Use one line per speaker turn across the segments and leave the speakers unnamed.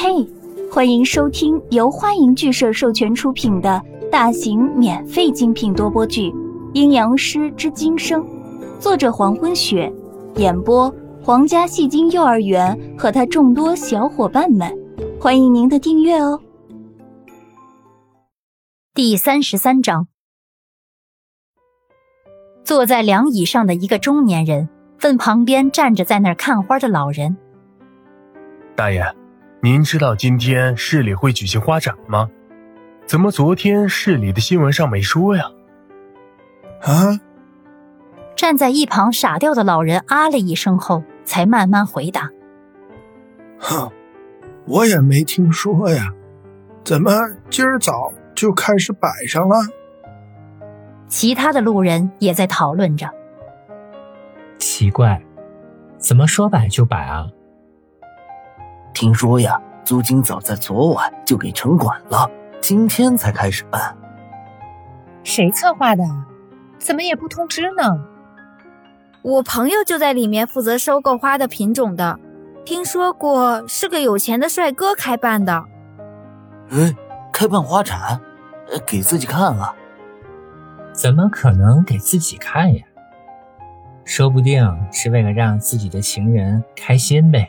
嘿，欢迎收听由欢迎剧社授权出品的大型免费精品多播剧《阴阳师之今生》，作者黄昏雪，演播皇家戏精幼儿园和他众多小伙伴们，欢迎您的订阅哦。
第三十三章，坐在凉椅上的一个中年人问旁边站着在那儿看花的老人：“
大爷。”您知道今天市里会举行花展吗？怎么昨天市里的新闻上没说呀？
啊！
站在一旁傻掉的老人啊了一声后，才慢慢回答：“
哼，我也没听说呀。怎么今儿早就开始摆上了？”
其他的路人也在讨论着。
奇怪，怎么说摆就摆啊？
听说呀，租金早在昨晚就给城管了，今天才开始办。
谁策划的？怎么也不通知呢？
我朋友就在里面负责收购花的品种的，听说过是个有钱的帅哥开办的。
哎，开办花展，给自己看啊？
怎么可能给自己看呀？说不定是为了让自己的情人开心呗。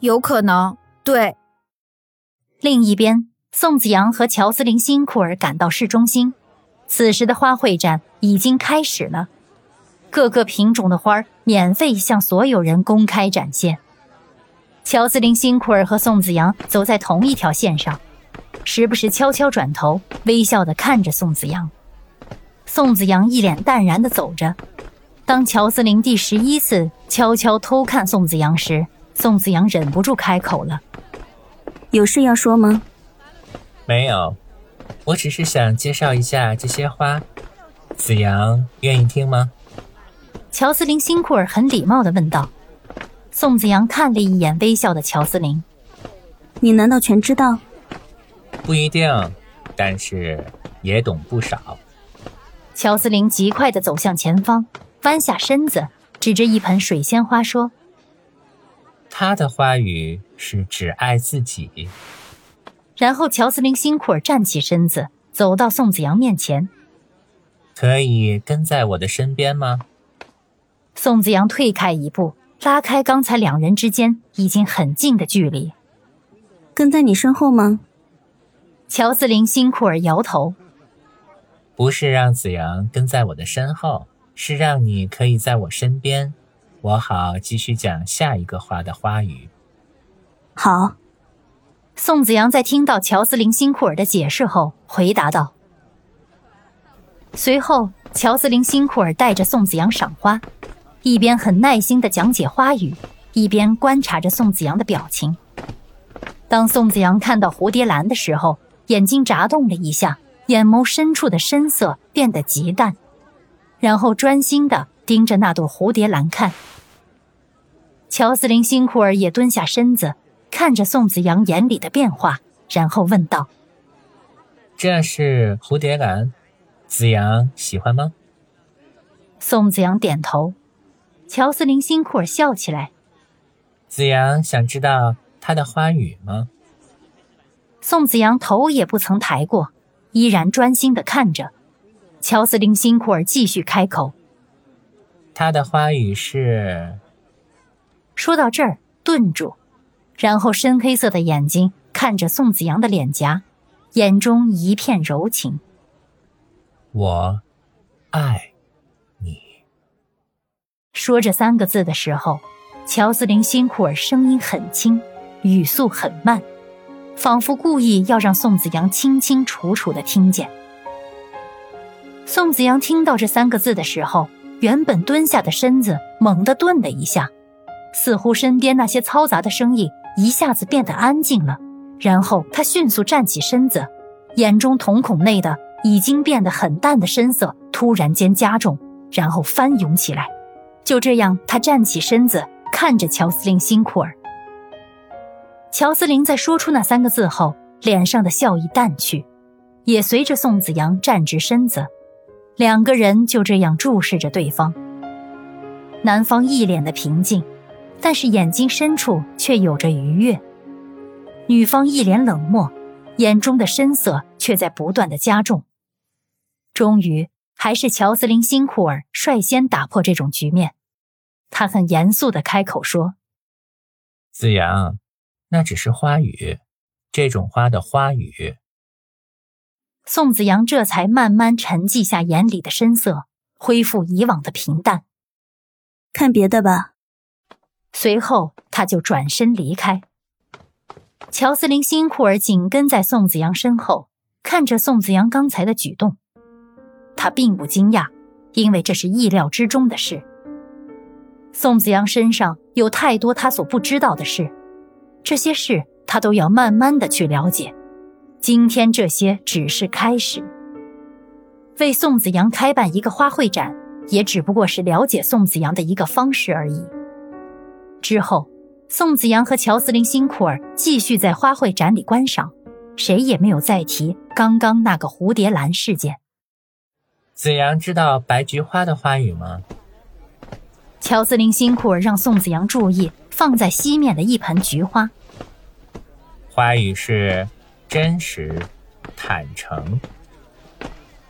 有可能，对。
另一边，宋子阳和乔斯林辛库尔赶到市中心，此时的花卉展已经开始了，各个品种的花儿免费向所有人公开展现。乔斯林辛库尔和宋子阳走在同一条线上，时不时悄悄转头，微笑地看着宋子阳。宋子阳一脸淡然地走着。当乔斯林第十一次悄悄偷看宋子阳时，宋子阳忍不住开口了：“
有事要说吗？”“
没有，我只是想介绍一下这些花。”子阳愿意听吗？
乔斯林辛库尔很礼貌的问道。宋子阳看了一眼微笑的乔斯林：“
你难道全知道？”“
不一定，但是也懂不少。”
乔斯林极快的走向前方，弯下身子，指着一盆水仙花说。
他的花语是只爱自己。
然后乔斯林辛库尔站起身子，走到宋子阳面前。
可以跟在我的身边吗？
宋子阳退开一步，拉开刚才两人之间已经很近的距离。
跟在你身后吗？
乔斯林辛库尔摇头。
不是让子阳跟在我的身后，是让你可以在我身边。我好继续讲下一个花的花语。
好，
宋子阳在听到乔斯林辛库尔的解释后回答道。随后，乔斯林辛库尔带着宋子阳赏花，一边很耐心的讲解花语，一边观察着宋子阳的表情。当宋子阳看到蝴蝶兰的时候，眼睛眨动了一下，眼眸深处的深色变得极淡，然后专心的。盯着那朵蝴蝶兰看，乔斯林辛库尔也蹲下身子，看着宋子阳眼里的变化，然后问道：“
这是蝴蝶兰，子阳喜欢吗？”
宋子阳点头。乔斯林辛库尔笑起来：“
子阳想知道它的花语吗？”
宋子阳头也不曾抬过，依然专心的看着。乔斯林辛库尔继续开口。
他的花语是。
说到这儿，顿住，然后深黑色的眼睛看着宋子阳的脸颊，眼中一片柔情。
我，爱，你。
说这三个字的时候，乔斯林辛库尔声音很轻，语速很慢，仿佛故意要让宋子阳清清楚楚的听见。宋子阳听到这三个字的时候。原本蹲下的身子猛地顿了一下，似乎身边那些嘈杂的声音一下子变得安静了。然后他迅速站起身子，眼中瞳孔内的已经变得很淡的深色突然间加重，然后翻涌起来。就这样，他站起身子，看着乔斯林辛库尔。乔斯林在说出那三个字后，脸上的笑意淡去，也随着宋子阳站直身子。两个人就这样注视着对方。男方一脸的平静，但是眼睛深处却有着愉悦，女方一脸冷漠，眼中的深色却在不断的加重。终于，还是乔斯林·辛库尔率先打破这种局面。他很严肃的开口说：“
子阳，那只是花语，这种花的花语。”
宋子阳这才慢慢沉寂下眼里的深色，恢复以往的平淡。
看别的吧。
随后，他就转身离开。乔斯林·辛库尔紧跟在宋子阳身后，看着宋子阳刚才的举动。他并不惊讶，因为这是意料之中的事。宋子阳身上有太多他所不知道的事，这些事他都要慢慢的去了解。今天这些只是开始。为宋子阳开办一个花卉展，也只不过是了解宋子阳的一个方式而已。之后，宋子阳和乔斯林·辛库尔继续在花卉展里观赏，谁也没有再提刚刚那个蝴蝶兰事件。
子阳知道白菊花的花语吗？
乔斯林·辛库尔让宋子阳注意放在西面的一盆菊花。
花语是真实、坦诚。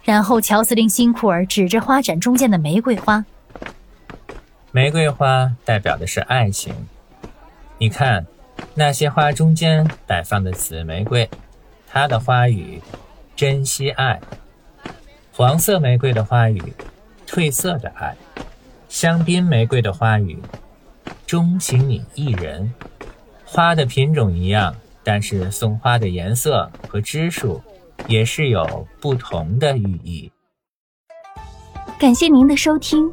然后，乔斯林·辛库尔指着花展中间的玫瑰花。
玫瑰花代表的是爱情，你看，那些花中间摆放的紫玫瑰，它的花语珍惜爱；黄色玫瑰的花语褪色的爱；香槟玫瑰的花语钟情你一人。花的品种一样，但是送花的颜色和枝数也是有不同的寓意。
感谢您的收听。